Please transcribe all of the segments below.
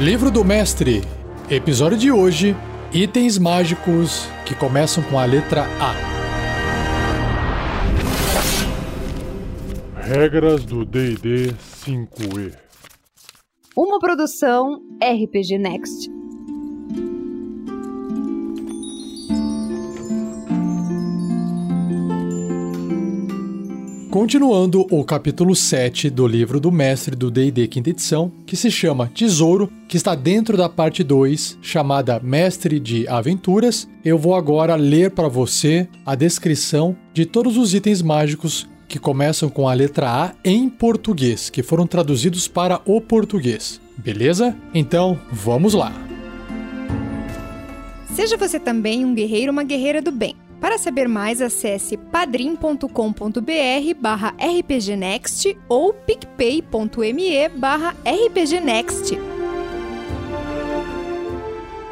Livro do Mestre, episódio de hoje: Itens mágicos que começam com a letra A. Regras do DD 5E. Uma produção RPG Next. Continuando o capítulo 7 do livro do mestre do D&D quinta edição, que se chama Tesouro, que está dentro da parte 2, chamada Mestre de Aventuras, eu vou agora ler para você a descrição de todos os itens mágicos que começam com a letra A em português, que foram traduzidos para o português. Beleza? Então, vamos lá. Seja você também um guerreiro ou uma guerreira do bem. Para saber mais, acesse padrim.com.br barra rpgnext ou picpay.me barra rpgnext.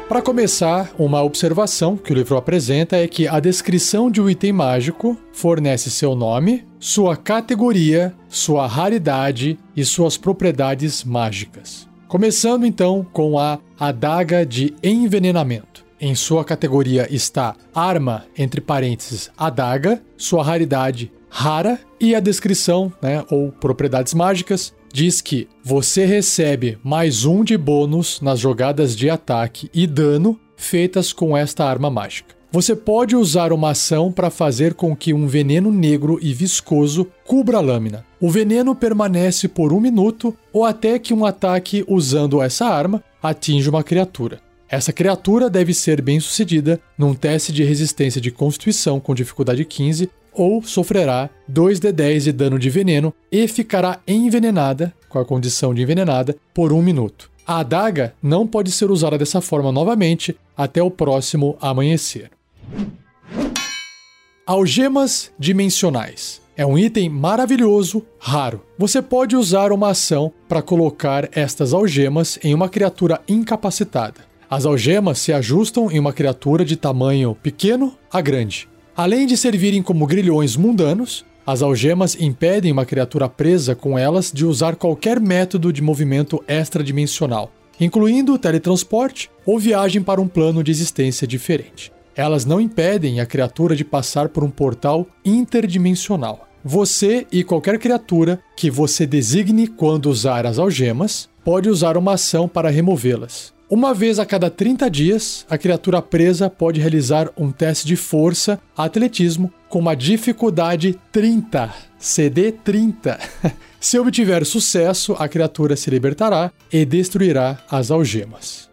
Para começar, uma observação que o livro apresenta é que a descrição de um item mágico fornece seu nome, sua categoria, sua raridade e suas propriedades mágicas. Começando então com a adaga de envenenamento. Em sua categoria está arma, entre parênteses, adaga, sua raridade rara e a descrição, né, ou propriedades mágicas, diz que você recebe mais um de bônus nas jogadas de ataque e dano feitas com esta arma mágica. Você pode usar uma ação para fazer com que um veneno negro e viscoso cubra a lâmina. O veneno permanece por um minuto ou até que um ataque usando essa arma atinja uma criatura. Essa criatura deve ser bem sucedida num teste de resistência de constituição com dificuldade 15 ou sofrerá 2d10 de dano de veneno e ficará envenenada, com a condição de envenenada, por um minuto. A adaga não pode ser usada dessa forma novamente até o próximo amanhecer. Algemas dimensionais. É um item maravilhoso, raro. Você pode usar uma ação para colocar estas algemas em uma criatura incapacitada. As algemas se ajustam em uma criatura de tamanho pequeno a grande. Além de servirem como grilhões mundanos, as algemas impedem uma criatura presa com elas de usar qualquer método de movimento extradimensional, incluindo teletransporte ou viagem para um plano de existência diferente. Elas não impedem a criatura de passar por um portal interdimensional. Você e qualquer criatura que você designe quando usar as algemas pode usar uma ação para removê-las. Uma vez a cada 30 dias, a criatura presa pode realizar um teste de força atletismo com uma dificuldade 30, CD 30. Se obtiver sucesso, a criatura se libertará e destruirá as algemas.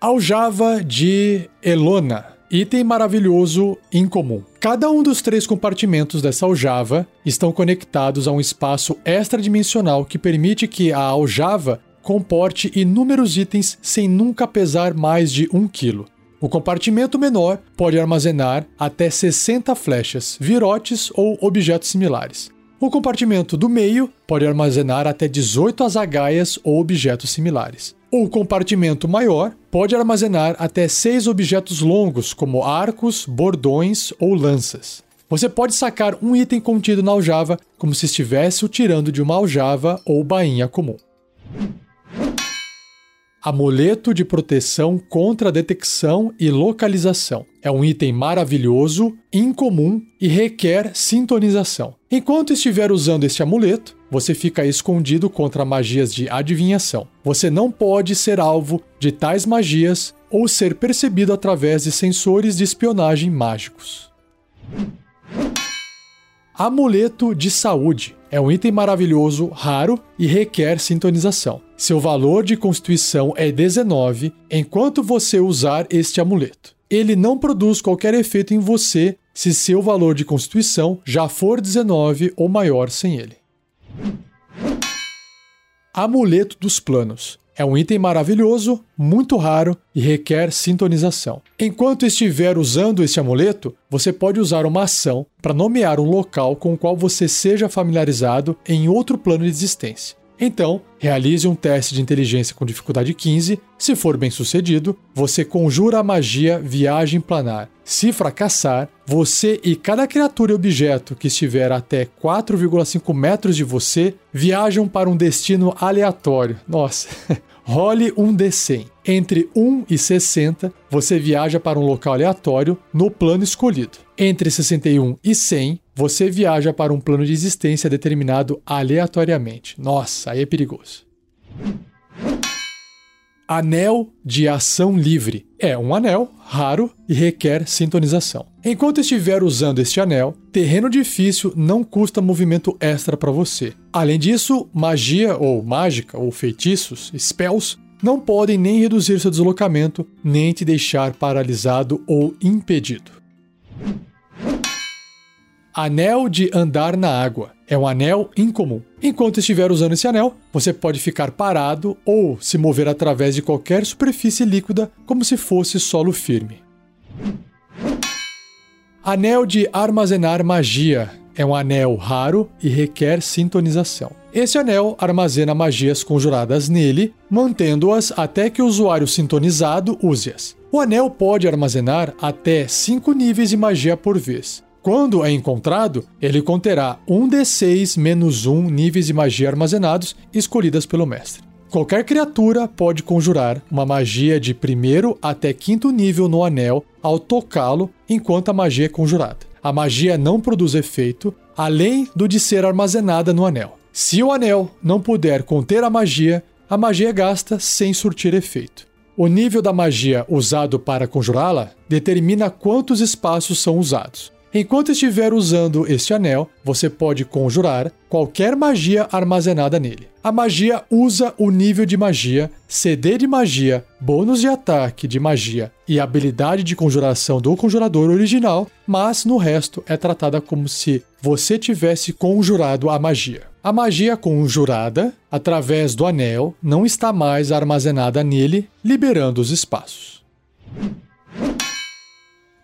Aljava de Elona. Item maravilhoso incomum. Cada um dos três compartimentos dessa aljava estão conectados a um espaço extradimensional que permite que a aljava comporte inúmeros itens sem nunca pesar mais de 1 kg. O compartimento menor pode armazenar até 60 flechas, virotes ou objetos similares. O compartimento do meio pode armazenar até 18 azagaias ou objetos similares. O compartimento maior pode armazenar até 6 objetos longos, como arcos, bordões ou lanças. Você pode sacar um item contido na aljava como se estivesse o tirando de uma aljava ou bainha comum. Amuleto de proteção contra detecção e localização. É um item maravilhoso, incomum e requer sintonização. Enquanto estiver usando este amuleto, você fica escondido contra magias de adivinhação. Você não pode ser alvo de tais magias ou ser percebido através de sensores de espionagem mágicos. Amuleto de saúde. É um item maravilhoso, raro e requer sintonização. Seu valor de constituição é 19 enquanto você usar este amuleto. Ele não produz qualquer efeito em você se seu valor de constituição já for 19 ou maior sem ele. Amuleto dos Planos. É um item maravilhoso, muito raro e requer sintonização. Enquanto estiver usando este amuleto, você pode usar uma ação para nomear um local com o qual você seja familiarizado em outro plano de existência. Então, realize um teste de inteligência com dificuldade 15. Se for bem sucedido, você conjura a magia Viagem Planar. Se fracassar, você e cada criatura e objeto que estiver até 4,5 metros de você viajam para um destino aleatório. Nossa! Role um D100. Entre 1 e 60, você viaja para um local aleatório no plano escolhido. Entre 61 e 100, você viaja para um plano de existência determinado aleatoriamente. Nossa, aí é perigoso. Anel de Ação Livre. É um anel raro e requer sintonização. Enquanto estiver usando este anel, terreno difícil não custa movimento extra para você. Além disso, magia ou mágica ou feitiços, spells, não podem nem reduzir seu deslocamento, nem te deixar paralisado ou impedido. Anel de andar na água. É um anel incomum. Enquanto estiver usando esse anel, você pode ficar parado ou se mover através de qualquer superfície líquida como se fosse solo firme. Anel de armazenar magia. É um anel raro e requer sintonização. Esse anel armazena magias conjuradas nele, mantendo-as até que o usuário sintonizado use-as. O anel pode armazenar até 5 níveis de magia por vez. Quando é encontrado, ele conterá 1d6 menos 1 níveis de magia armazenados escolhidas pelo mestre. Qualquer criatura pode conjurar uma magia de primeiro até quinto nível no anel ao tocá-lo enquanto a magia é conjurada. A magia não produz efeito além do de ser armazenada no anel. Se o anel não puder conter a magia, a magia é gasta sem surtir efeito. O nível da magia usado para conjurá-la determina quantos espaços são usados. Enquanto estiver usando este anel, você pode conjurar qualquer magia armazenada nele. A magia usa o nível de magia, CD de magia, bônus de ataque de magia e habilidade de conjuração do conjurador original, mas no resto é tratada como se você tivesse conjurado a magia. A magia conjurada, através do anel, não está mais armazenada nele, liberando os espaços.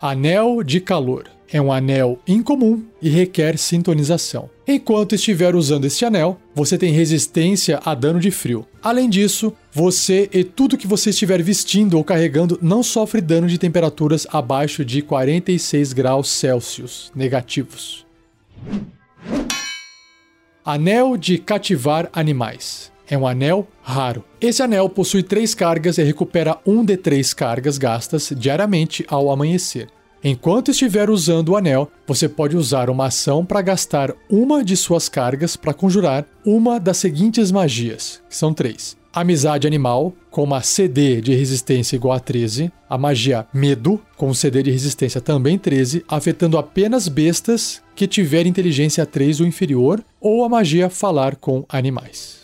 Anel de calor é um anel incomum e requer sintonização. Enquanto estiver usando este anel, você tem resistência a dano de frio. Além disso, você e tudo que você estiver vestindo ou carregando não sofre dano de temperaturas abaixo de 46 graus Celsius negativos. Anel de cativar animais. É um anel raro. Esse anel possui três cargas e recupera um de três cargas gastas diariamente ao amanhecer. Enquanto estiver usando o anel, você pode usar uma ação para gastar uma de suas cargas para conjurar uma das seguintes magias, que são três. Amizade Animal, com uma CD de resistência igual a 13. A magia Medo, com um CD de resistência também 13, afetando apenas bestas que tiverem inteligência 3 ou inferior. Ou a magia Falar com Animais.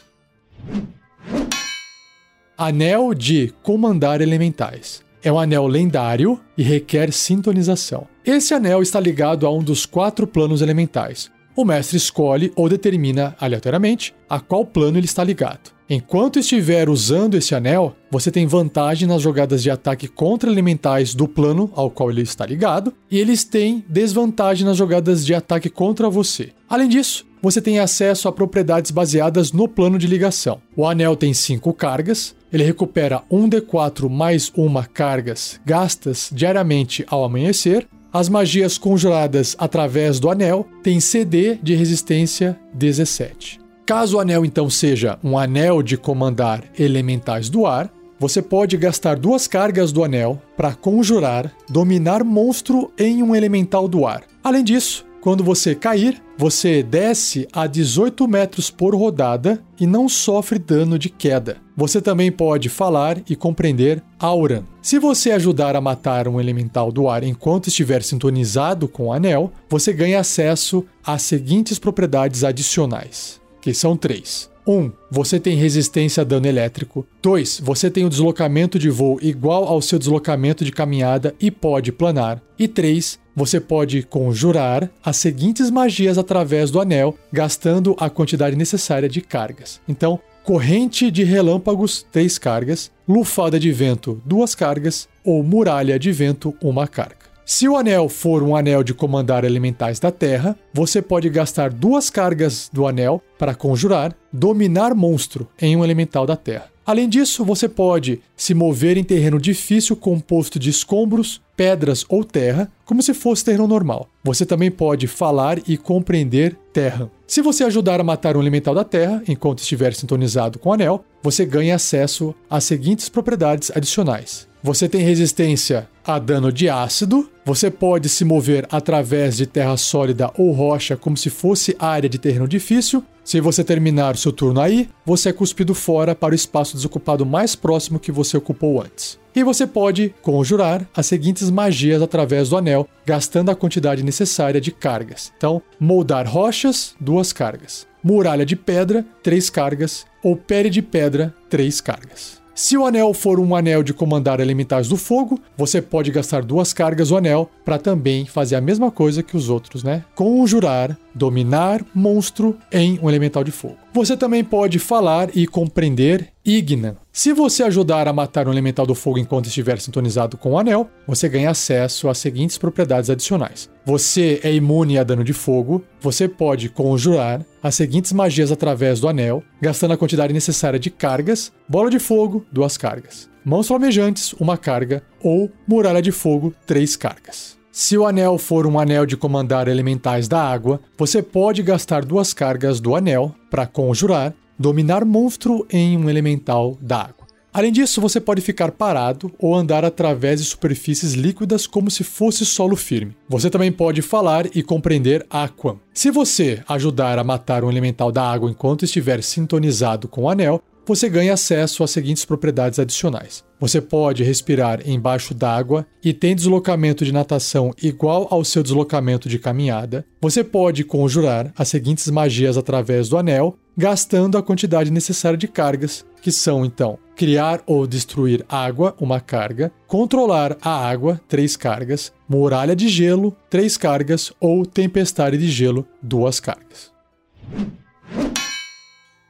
Anel de Comandar Elementais. É um anel lendário e requer sintonização. Esse anel está ligado a um dos quatro planos elementais. O mestre escolhe ou determina aleatoriamente a qual plano ele está ligado. Enquanto estiver usando esse anel, você tem vantagem nas jogadas de ataque contra elementais do plano ao qual ele está ligado, e eles têm desvantagem nas jogadas de ataque contra você. Além disso, você tem acesso a propriedades baseadas no plano de ligação. O anel tem 5 cargas, ele recupera 1d4 mais uma cargas gastas diariamente ao amanhecer. As magias conjuradas através do anel têm CD de resistência 17. Caso o anel então seja um anel de comandar elementais do ar, você pode gastar duas cargas do anel para conjurar dominar monstro em um elemental do ar. Além disso, quando você cair, você desce a 18 metros por rodada e não sofre dano de queda. Você também pode falar e compreender Auran. Se você ajudar a matar um elemental do ar enquanto estiver sintonizado com o anel, você ganha acesso às seguintes propriedades adicionais que são três. 1. Um, você tem resistência a dano elétrico. 2. Você tem o deslocamento de voo igual ao seu deslocamento de caminhada e pode planar. E 3. Você pode conjurar as seguintes magias através do anel, gastando a quantidade necessária de cargas. Então, corrente de relâmpagos, 3 cargas, lufada de vento, 2 cargas, ou muralha de vento, 1 carga. Se o anel for um anel de comandar elementais da Terra, você pode gastar duas cargas do anel para conjurar dominar monstro em um elemental da Terra. Além disso, você pode se mover em terreno difícil composto de escombros, pedras ou terra, como se fosse terreno normal. Você também pode falar e compreender terra. Se você ajudar a matar um elemental da terra enquanto estiver sintonizado com o anel, você ganha acesso às seguintes propriedades adicionais. Você tem resistência a dano de ácido, você pode se mover através de terra sólida ou rocha como se fosse área de terreno difícil. Se você terminar seu turno aí, você é cuspido fora para o espaço desocupado mais próximo que você ocupou antes. E você pode conjurar as seguintes magias através do anel, gastando a quantidade necessária de cargas. Então, moldar rochas, duas cargas. Muralha de pedra, três cargas. Ou pele de pedra, três cargas. Se o anel for um anel de comandar elementais do fogo, você pode gastar duas cargas do anel para também fazer a mesma coisa que os outros, né? Conjurar, dominar monstro em um elemental de fogo. Você também pode falar e compreender Igna. Se você ajudar a matar um elemental do fogo enquanto estiver sintonizado com o anel, você ganha acesso às seguintes propriedades adicionais. Você é imune a dano de fogo, você pode conjurar as seguintes magias através do anel, gastando a quantidade necessária de cargas: bola de fogo, duas cargas. Mãos flamejantes, uma carga, ou muralha de fogo, três cargas. Se o anel for um anel de comandar elementais da água, você pode gastar duas cargas do anel para conjurar, dominar monstro em um elemental da água. Além disso, você pode ficar parado ou andar através de superfícies líquidas como se fosse solo firme. Você também pode falar e compreender Aquam. Se você ajudar a matar um elemental da água enquanto estiver sintonizado com o anel, você ganha acesso às seguintes propriedades adicionais. Você pode respirar embaixo d'água e tem deslocamento de natação igual ao seu deslocamento de caminhada. Você pode conjurar as seguintes magias através do anel, gastando a quantidade necessária de cargas, que são então criar ou destruir água, uma carga, controlar a água, três cargas, muralha de gelo, três cargas ou tempestade de gelo, duas cargas.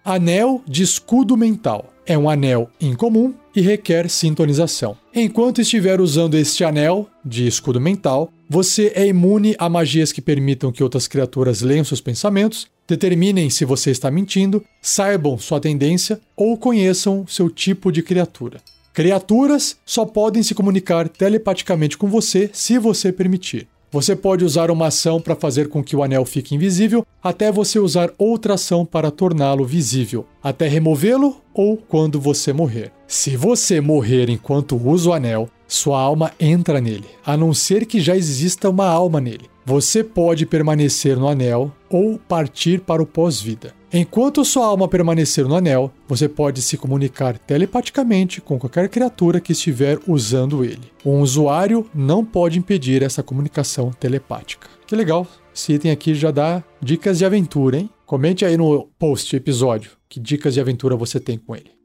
Anel de escudo mental. É um anel incomum e requer sintonização. Enquanto estiver usando este anel de escudo mental, você é imune a magias que permitam que outras criaturas leiam seus pensamentos, determinem se você está mentindo, saibam sua tendência ou conheçam seu tipo de criatura. Criaturas só podem se comunicar telepaticamente com você se você permitir. Você pode usar uma ação para fazer com que o anel fique invisível, até você usar outra ação para torná-lo visível, até removê-lo ou quando você morrer. Se você morrer enquanto usa o anel, sua alma entra nele, a não ser que já exista uma alma nele. Você pode permanecer no anel ou partir para o pós-vida. Enquanto sua alma permanecer no anel, você pode se comunicar telepaticamente com qualquer criatura que estiver usando ele. Um usuário não pode impedir essa comunicação telepática. Que legal! Esse item aqui já dá dicas de aventura, hein? Comente aí no post episódio que dicas de aventura você tem com ele.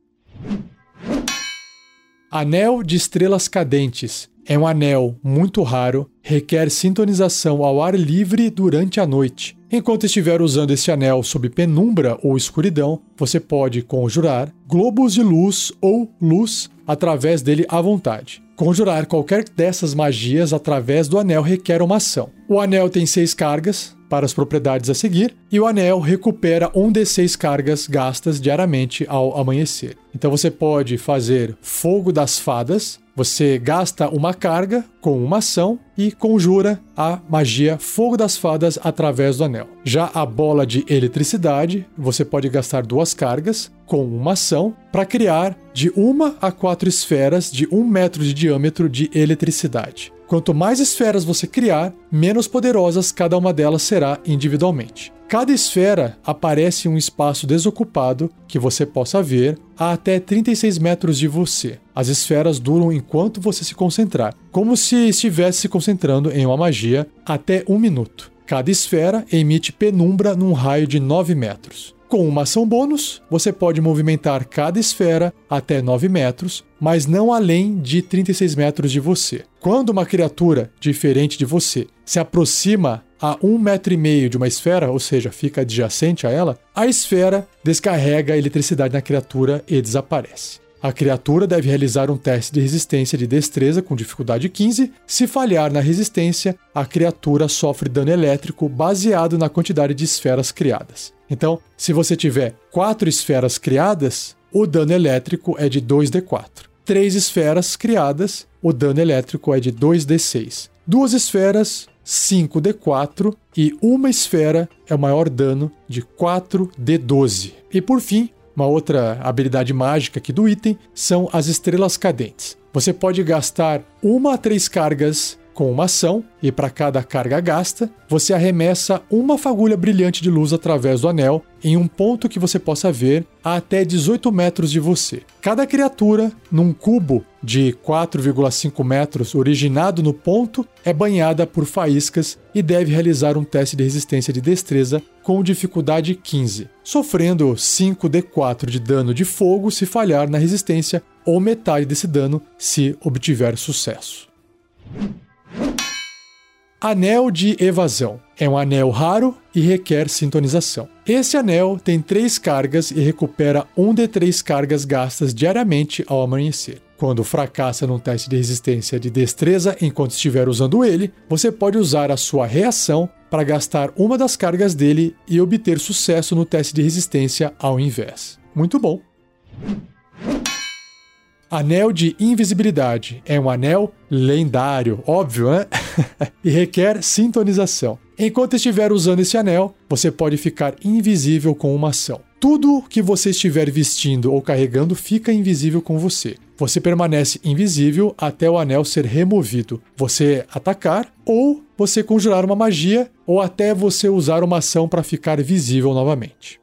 Anel de Estrelas Cadentes é um anel muito raro, requer sintonização ao ar livre durante a noite. Enquanto estiver usando esse anel sob penumbra ou escuridão, você pode conjurar globos de luz ou luz através dele à vontade. Conjurar qualquer dessas magias através do anel requer uma ação. O anel tem seis cargas, para as propriedades a seguir, e o anel recupera um de seis cargas gastas diariamente ao amanhecer. Então você pode fazer Fogo das Fadas, você gasta uma carga com uma ação e conjura a magia Fogo das Fadas através do anel. Já a bola de eletricidade, você pode gastar duas cargas com uma ação para criar de uma a quatro esferas de um metro de diâmetro de eletricidade. Quanto mais esferas você criar, menos poderosas cada uma delas será individualmente. Cada esfera aparece em um espaço desocupado que você possa ver a até 36 metros de você. As esferas duram enquanto você se concentrar, como se estivesse se concentrando em uma magia até um minuto. Cada esfera emite penumbra num raio de 9 metros. Com uma ação bônus, você pode movimentar cada esfera até 9 metros, mas não além de 36 metros de você. Quando uma criatura diferente de você se aproxima a um metro e meio de uma esfera, ou seja, fica adjacente a ela, a esfera descarrega a eletricidade na criatura e desaparece. A criatura deve realizar um teste de resistência de destreza com dificuldade 15. Se falhar na resistência, a criatura sofre dano elétrico baseado na quantidade de esferas criadas. Então, se você tiver quatro esferas criadas, o dano elétrico é de 2d4. Três esferas criadas, o dano elétrico é de 2d6. Duas esferas, 5d4 e uma esfera é o maior dano de 4d12. E por fim, uma outra habilidade mágica aqui do item são as estrelas cadentes. Você pode gastar uma a três cargas com uma ação, e para cada carga gasta, você arremessa uma fagulha brilhante de luz através do anel em um ponto que você possa ver a até 18 metros de você. Cada criatura, num cubo de 4,5 metros originado no ponto, é banhada por faíscas e deve realizar um teste de resistência de destreza com dificuldade 15, sofrendo 5d4 de dano de fogo se falhar na resistência ou metade desse dano se obtiver sucesso. Anel de Evasão. É um anel raro e requer sintonização. Esse anel tem três cargas e recupera um de três cargas gastas diariamente ao amanhecer. Quando fracassa num teste de resistência de destreza enquanto estiver usando ele, você pode usar a sua reação para gastar uma das cargas dele e obter sucesso no teste de resistência ao invés. Muito bom! Anel de Invisibilidade é um anel lendário, óbvio, né? e requer sintonização. Enquanto estiver usando esse anel, você pode ficar invisível com uma ação. Tudo que você estiver vestindo ou carregando fica invisível com você. Você permanece invisível até o anel ser removido, você atacar ou você conjurar uma magia ou até você usar uma ação para ficar visível novamente.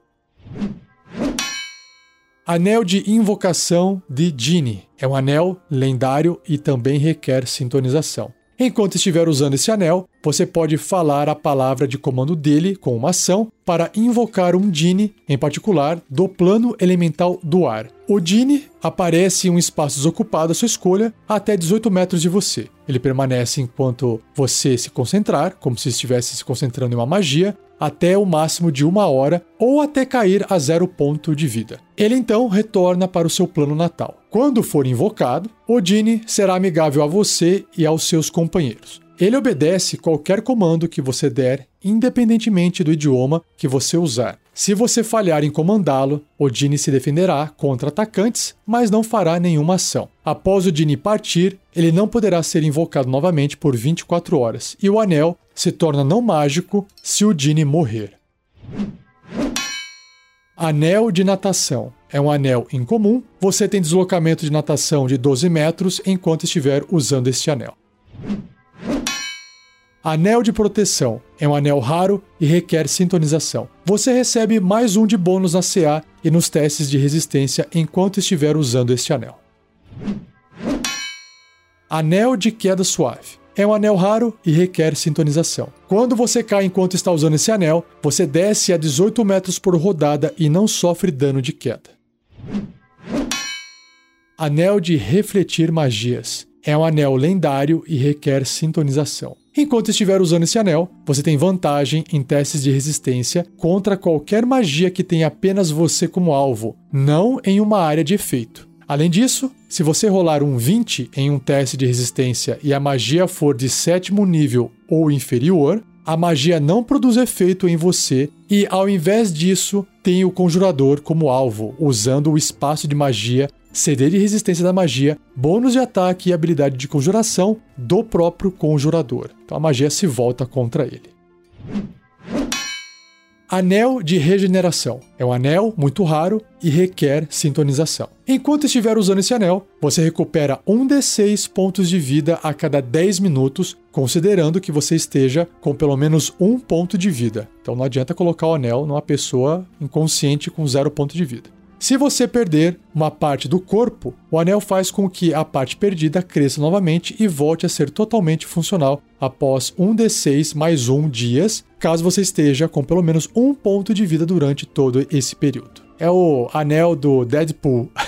Anel de Invocação de Genie. É um anel lendário e também requer sintonização. Enquanto estiver usando esse anel, você pode falar a palavra de comando dele com uma ação para invocar um Genie, em particular, do plano elemental do ar. O Genie aparece em um espaço desocupado à sua escolha até 18 metros de você. Ele permanece enquanto você se concentrar, como se estivesse se concentrando em uma magia, até o máximo de uma hora ou até cair a zero ponto de vida. Ele então retorna para o seu plano natal. Quando for invocado, Odine será amigável a você e aos seus companheiros. Ele obedece qualquer comando que você der, independentemente do idioma que você usar. Se você falhar em comandá-lo, Odine se defenderá contra atacantes, mas não fará nenhuma ação. Após Odine partir, ele não poderá ser invocado novamente por 24 horas, e o anel se torna não mágico se o Dini morrer. Anel de natação. É um anel incomum. Você tem deslocamento de natação de 12 metros enquanto estiver usando este anel. Anel de proteção. É um anel raro e requer sintonização. Você recebe mais um de bônus na CA e nos testes de resistência enquanto estiver usando este anel. Anel de queda suave é um anel raro e requer sintonização. Quando você cai enquanto está usando esse anel, você desce a 18 metros por rodada e não sofre dano de queda. Anel de refletir magias. É um anel lendário e requer sintonização. Enquanto estiver usando esse anel, você tem vantagem em testes de resistência contra qualquer magia que tenha apenas você como alvo, não em uma área de efeito. Além disso, se você rolar um 20 em um teste de resistência e a magia for de sétimo nível ou inferior, a magia não produz efeito em você e, ao invés disso, tem o conjurador como alvo, usando o espaço de magia, CD de resistência da magia, bônus de ataque e habilidade de conjuração do próprio conjurador. Então a magia se volta contra ele. Anel de Regeneração. É um anel muito raro e requer sintonização. Enquanto estiver usando esse anel, você recupera 1 d6 pontos de vida a cada 10 minutos, considerando que você esteja com pelo menos um ponto de vida. Então não adianta colocar o anel numa pessoa inconsciente com zero ponto de vida. Se você perder uma parte do corpo, o anel faz com que a parte perdida cresça novamente e volte a ser totalmente funcional após um D6 mais um dias, caso você esteja com pelo menos um ponto de vida durante todo esse período. É o anel do Deadpool.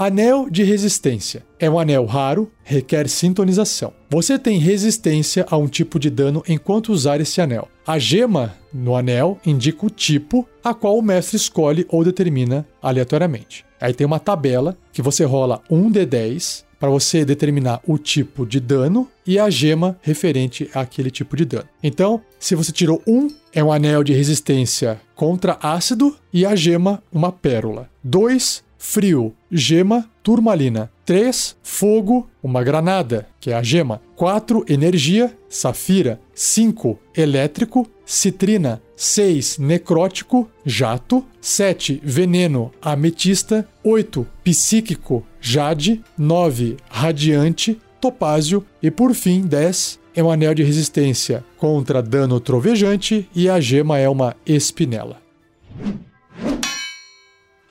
Anel de resistência. É um anel raro, requer sintonização. Você tem resistência a um tipo de dano enquanto usar esse anel. A gema no anel indica o tipo a qual o mestre escolhe ou determina aleatoriamente. Aí tem uma tabela que você rola um D10 para você determinar o tipo de dano e a gema referente àquele tipo de dano. Então, se você tirou um, é um anel de resistência contra ácido e a gema uma pérola. 2, frio, gema turmalina. 3, fogo, uma granada, que é a gema. 4, energia, safira. 5, elétrico, citrina. 6, necrótico, jato. 7, veneno, ametista. 8, psíquico, jade. 9, radiante, topázio. E por fim, 10, é um anel de resistência contra dano trovejante e a gema é uma espinela.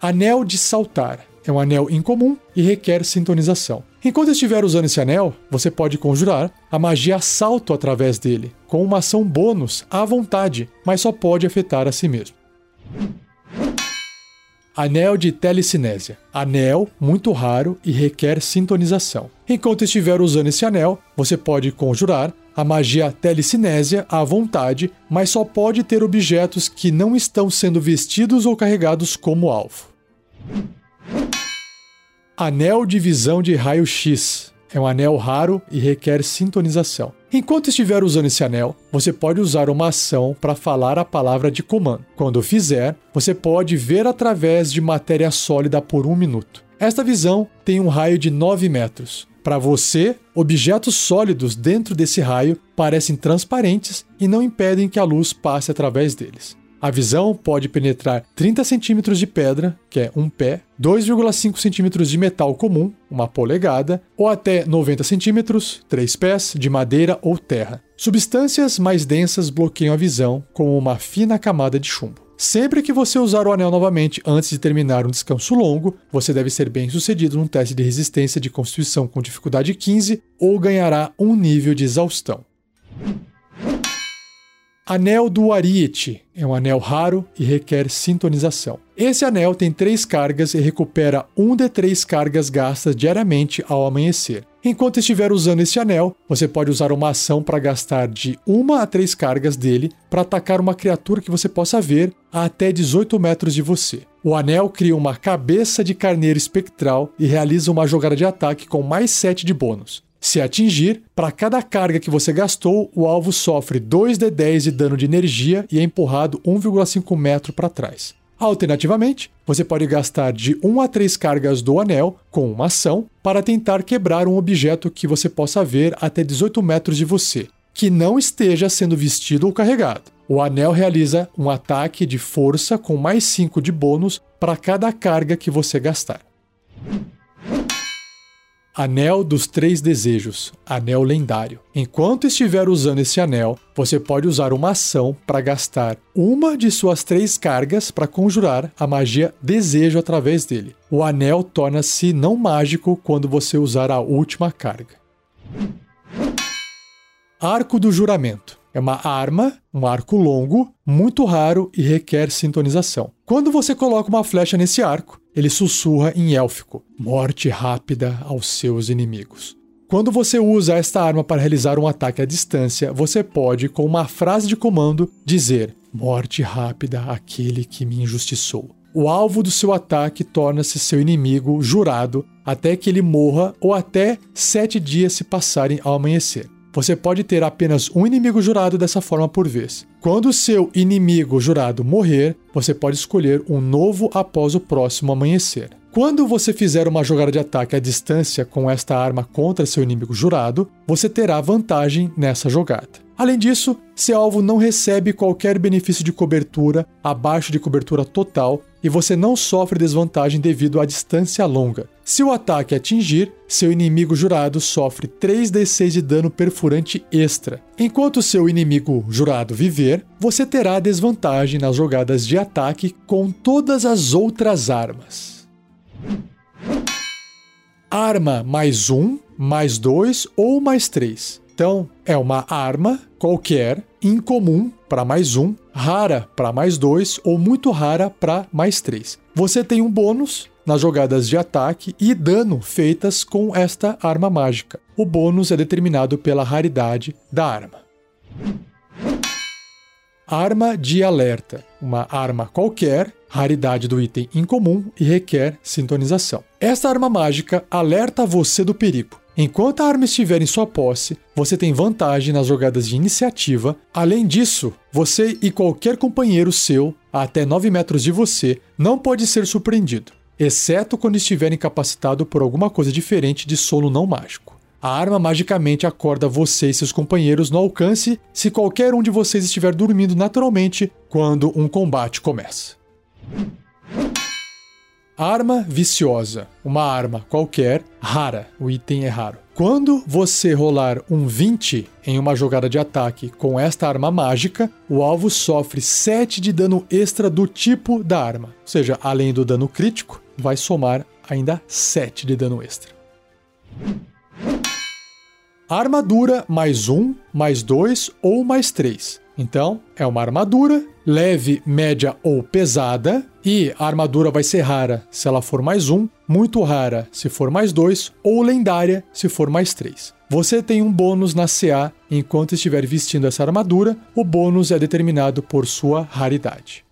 Anel de saltar. É um anel incomum e requer sintonização. Enquanto estiver usando esse anel, você pode conjurar a magia salto através dele, com uma ação bônus à vontade, mas só pode afetar a si mesmo. Anel de telecinésia. Anel muito raro e requer sintonização. Enquanto estiver usando esse anel, você pode conjurar a magia telecinésia à vontade, mas só pode ter objetos que não estão sendo vestidos ou carregados como alvo. Anel de visão de raio-x. É um anel raro e requer sintonização. Enquanto estiver usando esse anel, você pode usar uma ação para falar a palavra de comando. Quando fizer, você pode ver através de matéria sólida por um minuto. Esta visão tem um raio de 9 metros. Para você, objetos sólidos dentro desse raio parecem transparentes e não impedem que a luz passe através deles. A visão pode penetrar 30 centímetros de pedra, que é um pé, 2,5 centímetros de metal comum, uma polegada, ou até 90 centímetros, 3 pés, de madeira ou terra. Substâncias mais densas bloqueiam a visão, como uma fina camada de chumbo. Sempre que você usar o anel novamente antes de terminar um descanso longo, você deve ser bem sucedido num teste de resistência de constituição com dificuldade 15 ou ganhará um nível de exaustão. Anel do Ariete é um anel raro e requer sintonização. Esse anel tem três cargas e recupera um de três cargas gastas diariamente ao amanhecer. Enquanto estiver usando esse anel, você pode usar uma ação para gastar de uma a três cargas dele para atacar uma criatura que você possa ver a até 18 metros de você. O anel cria uma cabeça de carneiro espectral e realiza uma jogada de ataque com mais 7 de bônus. Se atingir, para cada carga que você gastou, o alvo sofre 2d10 de dano de energia e é empurrado 1,5 metro para trás. Alternativamente, você pode gastar de 1 a 3 cargas do anel com uma ação para tentar quebrar um objeto que você possa ver até 18 metros de você, que não esteja sendo vestido ou carregado. O anel realiza um ataque de força com mais 5 de bônus para cada carga que você gastar. Anel dos Três Desejos, anel lendário. Enquanto estiver usando esse anel, você pode usar uma ação para gastar uma de suas três cargas para conjurar a magia Desejo através dele. O anel torna-se não mágico quando você usar a última carga. Arco do Juramento. É uma arma, um arco longo, muito raro e requer sintonização. Quando você coloca uma flecha nesse arco, ele sussurra em élfico: morte rápida aos seus inimigos. Quando você usa esta arma para realizar um ataque à distância, você pode, com uma frase de comando, dizer: morte rápida àquele que me injustiçou. O alvo do seu ataque torna-se seu inimigo jurado até que ele morra ou até sete dias se passarem ao amanhecer. Você pode ter apenas um inimigo jurado dessa forma por vez. Quando seu inimigo jurado morrer, você pode escolher um novo após o próximo amanhecer. Quando você fizer uma jogada de ataque à distância com esta arma contra seu inimigo jurado, você terá vantagem nessa jogada. Além disso, seu alvo não recebe qualquer benefício de cobertura abaixo de cobertura total e você não sofre desvantagem devido à distância longa. Se o ataque atingir, seu inimigo jurado sofre 3d6 de dano perfurante extra. Enquanto seu inimigo jurado viver, você terá desvantagem nas jogadas de ataque com todas as outras armas. Arma mais um, mais dois ou mais três. Então, é uma arma qualquer, incomum para mais um, rara para mais dois ou muito rara para mais três. Você tem um bônus nas jogadas de ataque e dano feitas com esta arma mágica. O bônus é determinado pela raridade da arma. arma de alerta, uma arma qualquer, raridade do item incomum e requer sintonização. Esta arma mágica alerta você do perigo. Enquanto a arma estiver em sua posse, você tem vantagem nas jogadas de iniciativa. Além disso, você e qualquer companheiro seu, até 9 metros de você, não pode ser surpreendido, exceto quando estiver incapacitado por alguma coisa diferente de sono não mágico. A arma magicamente acorda você e seus companheiros no alcance se qualquer um de vocês estiver dormindo naturalmente quando um combate começa. Arma viciosa. Uma arma qualquer, rara. O item é raro. Quando você rolar um 20 em uma jogada de ataque com esta arma mágica, o alvo sofre 7 de dano extra do tipo da arma. Ou seja, além do dano crítico, vai somar ainda 7 de dano extra. Armadura mais 1, mais 2 ou mais 3. Então, é uma armadura leve, média ou pesada. E a armadura vai ser rara se ela for mais 1, muito rara se for mais 2 ou lendária se for mais 3. Você tem um bônus na CA enquanto estiver vestindo essa armadura. O bônus é determinado por sua raridade.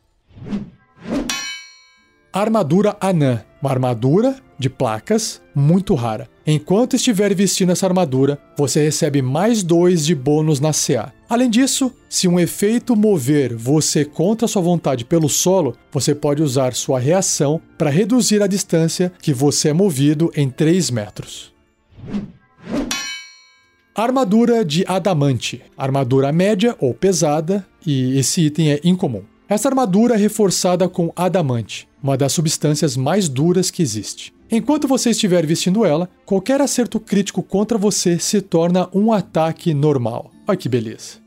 Armadura anã. Uma armadura de placas muito rara. Enquanto estiver vestindo essa armadura, você recebe mais 2 de bônus na CA. Além disso, se um efeito mover você contra sua vontade pelo solo, você pode usar sua reação para reduzir a distância que você é movido em 3 metros. Armadura de adamante. Armadura média ou pesada, e esse item é incomum. Essa armadura é reforçada com adamante, uma das substâncias mais duras que existe. Enquanto você estiver vestindo ela, qualquer acerto crítico contra você se torna um ataque normal. Olha que beleza.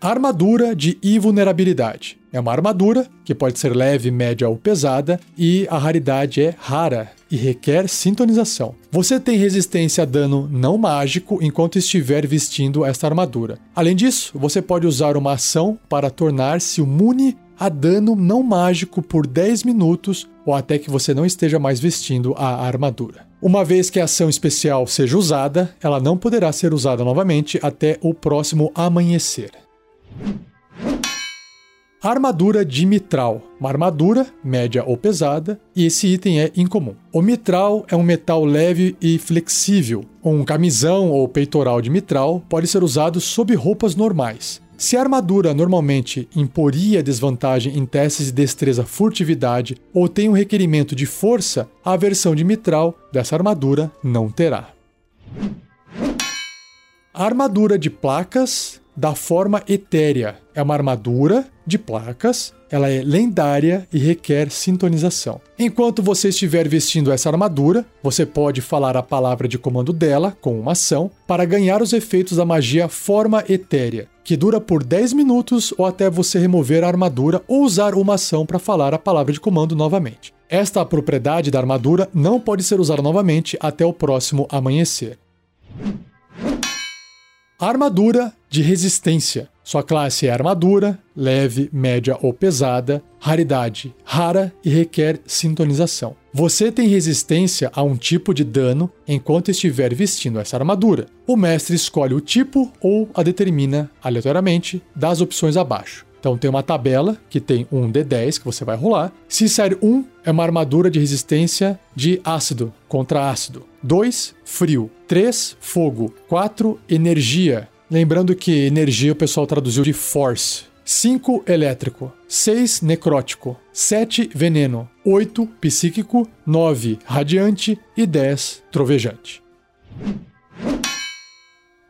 Armadura de invulnerabilidade. É uma armadura que pode ser leve, média ou pesada, e a raridade é rara e requer sintonização. Você tem resistência a dano não mágico enquanto estiver vestindo esta armadura. Além disso, você pode usar uma ação para tornar-se imune a dano não mágico por 10 minutos ou até que você não esteja mais vestindo a armadura. Uma vez que a ação especial seja usada, ela não poderá ser usada novamente até o próximo amanhecer. Armadura de mitral. Uma armadura, média ou pesada, e esse item é incomum. O mitral é um metal leve e flexível. Um camisão ou peitoral de mitral pode ser usado sob roupas normais. Se a armadura normalmente imporia desvantagem em testes de destreza furtividade ou tem um requerimento de força, a versão de mitral dessa armadura não terá. armadura de placas da forma etérea. É uma armadura de placas, ela é lendária e requer sintonização. Enquanto você estiver vestindo essa armadura, você pode falar a palavra de comando dela com uma ação para ganhar os efeitos da magia Forma Etérea, que dura por 10 minutos ou até você remover a armadura ou usar uma ação para falar a palavra de comando novamente. Esta propriedade da armadura não pode ser usada novamente até o próximo amanhecer. Armadura de resistência. Sua classe é armadura, leve, média ou pesada, raridade rara e requer sintonização. Você tem resistência a um tipo de dano enquanto estiver vestindo essa armadura. O mestre escolhe o tipo ou a determina aleatoriamente das opções abaixo. Então tem uma tabela que tem um D10 que você vai rolar. Se série 1 é uma armadura de resistência de ácido contra ácido. 2, frio. 3, fogo. 4, energia. Lembrando que energia o pessoal traduziu de force. 5 elétrico, 6 necrótico, 7 veneno, 8 psíquico, 9 radiante e 10 trovejante.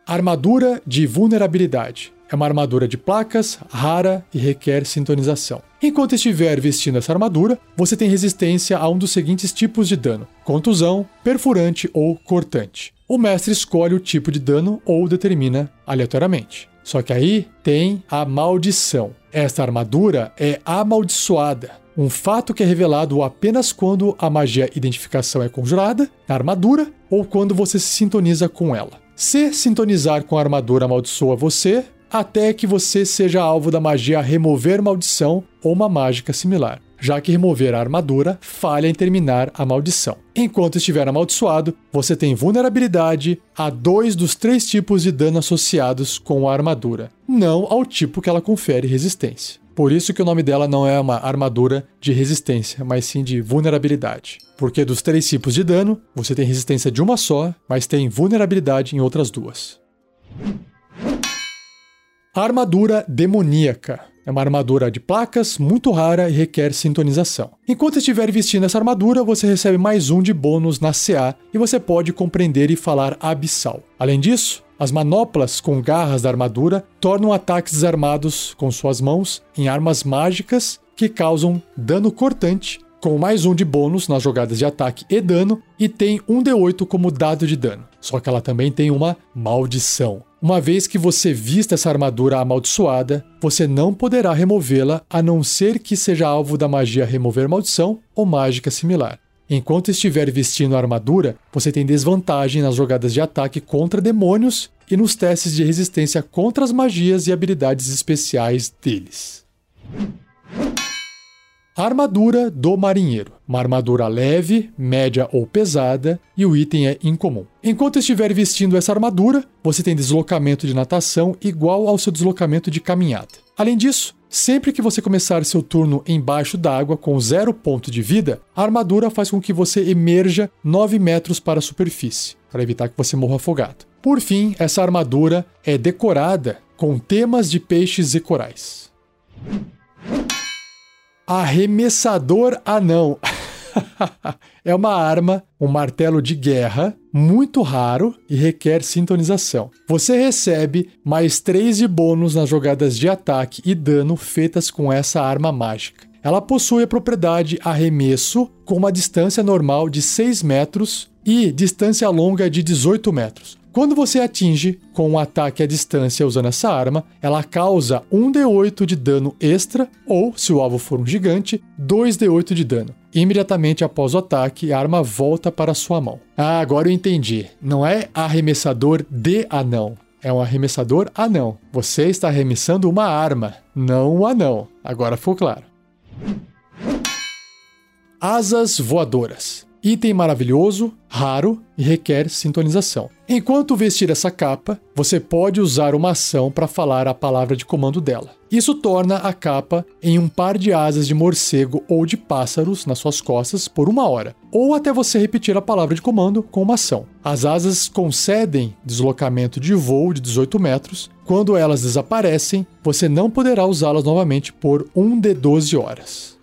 Armadura de vulnerabilidade. É uma armadura de placas, rara e requer sintonização. Enquanto estiver vestindo essa armadura, você tem resistência a um dos seguintes tipos de dano: contusão, perfurante ou cortante. O mestre escolhe o tipo de dano ou determina aleatoriamente. Só que aí tem a maldição. Esta armadura é amaldiçoada, um fato que é revelado apenas quando a magia identificação é conjurada na armadura ou quando você se sintoniza com ela. Se sintonizar com a armadura amaldiçoa você, até que você seja alvo da magia remover maldição ou uma mágica similar. Já que remover a armadura falha em terminar a maldição. Enquanto estiver amaldiçoado, você tem vulnerabilidade a dois dos três tipos de dano associados com a armadura, não ao tipo que ela confere resistência. Por isso que o nome dela não é uma armadura de resistência, mas sim de vulnerabilidade. Porque dos três tipos de dano, você tem resistência de uma só, mas tem vulnerabilidade em outras duas. Armadura demoníaca. É uma armadura de placas, muito rara e requer sintonização. Enquanto estiver vestindo essa armadura, você recebe mais um de bônus na CA e você pode compreender e falar abissal. Além disso, as manoplas com garras da armadura tornam ataques desarmados com suas mãos em armas mágicas que causam dano cortante, com mais um de bônus nas jogadas de ataque e dano, e tem um D8 como dado de dano. Só que ela também tem uma maldição. Uma vez que você vista essa armadura amaldiçoada, você não poderá removê-la a não ser que seja alvo da magia Remover Maldição ou mágica similar. Enquanto estiver vestindo a armadura, você tem desvantagem nas jogadas de ataque contra demônios e nos testes de resistência contra as magias e habilidades especiais deles. Armadura do marinheiro. Uma armadura leve, média ou pesada, e o item é incomum. Enquanto estiver vestindo essa armadura, você tem deslocamento de natação igual ao seu deslocamento de caminhada. Além disso, Sempre que você começar seu turno embaixo d'água com zero ponto de vida, a armadura faz com que você emerja 9 metros para a superfície, para evitar que você morra afogado. Por fim, essa armadura é decorada com temas de peixes e corais. Arremessador anão. é uma arma, um martelo de guerra, muito raro e requer sintonização. Você recebe mais 3 de bônus nas jogadas de ataque e dano feitas com essa arma mágica. Ela possui a propriedade arremesso com uma distância normal de 6 metros e distância longa de 18 metros. Quando você atinge com um ataque à distância usando essa arma, ela causa 1d8 de dano extra, ou, se o alvo for um gigante, 2d8 de dano. Imediatamente após o ataque, a arma volta para sua mão. Ah, agora eu entendi. Não é arremessador de anão. É um arremessador anão. Você está arremessando uma arma, não um anão. Agora ficou claro. Asas voadoras. Item maravilhoso, raro e requer sintonização. Enquanto vestir essa capa, você pode usar uma ação para falar a palavra de comando dela. Isso torna a capa em um par de asas de morcego ou de pássaros nas suas costas por uma hora, ou até você repetir a palavra de comando com uma ação. As asas concedem deslocamento de voo de 18 metros. Quando elas desaparecem, você não poderá usá-las novamente por 1 de 12 horas.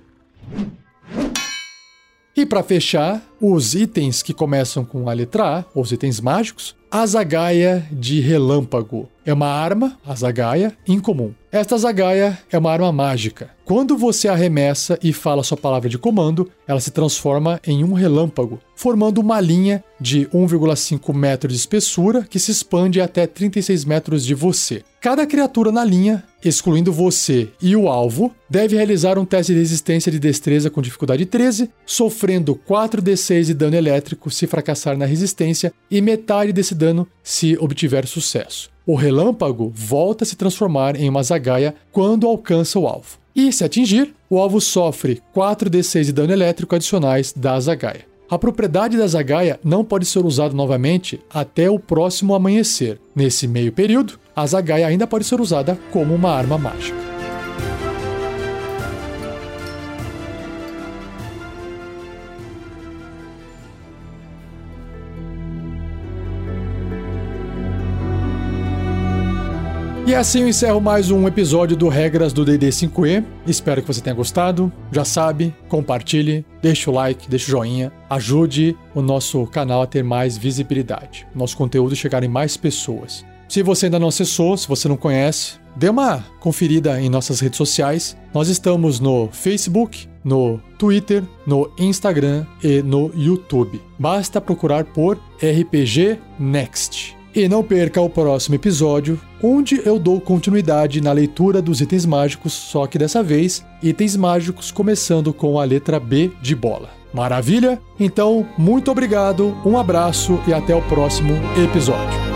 E para fechar, os itens que começam com a letra A, os itens mágicos, a zagaia de relâmpago. É uma arma, a zagaia, incomum. Esta zagaia é uma arma mágica. Quando você arremessa e fala sua palavra de comando, ela se transforma em um relâmpago, formando uma linha de 1,5 metros de espessura que se expande até 36 metros de você. Cada criatura na linha, excluindo você e o alvo, deve realizar um teste de resistência de destreza com dificuldade 13, sofrendo 4d6 de dano elétrico se fracassar na resistência e metade desse dano se obtiver sucesso. O relâmpago volta a se transformar em uma zagaia quando alcança o alvo. E, se atingir, o alvo sofre 4d6 de dano elétrico adicionais da zagaia. A propriedade da zagaia não pode ser usada novamente até o próximo amanhecer. Nesse meio período, a zagaia ainda pode ser usada como uma arma mágica. E assim eu encerro mais um episódio do Regras do DD 5E. Espero que você tenha gostado. Já sabe, compartilhe, deixe o like, deixe o joinha, ajude o nosso canal a ter mais visibilidade, nosso conteúdo chegar em mais pessoas. Se você ainda não acessou, se você não conhece, dê uma conferida em nossas redes sociais. Nós estamos no Facebook, no Twitter, no Instagram e no YouTube. Basta procurar por RPG Next. E não perca o próximo episódio, onde eu dou continuidade na leitura dos itens mágicos, só que dessa vez, itens mágicos começando com a letra B de bola. Maravilha? Então, muito obrigado, um abraço e até o próximo episódio.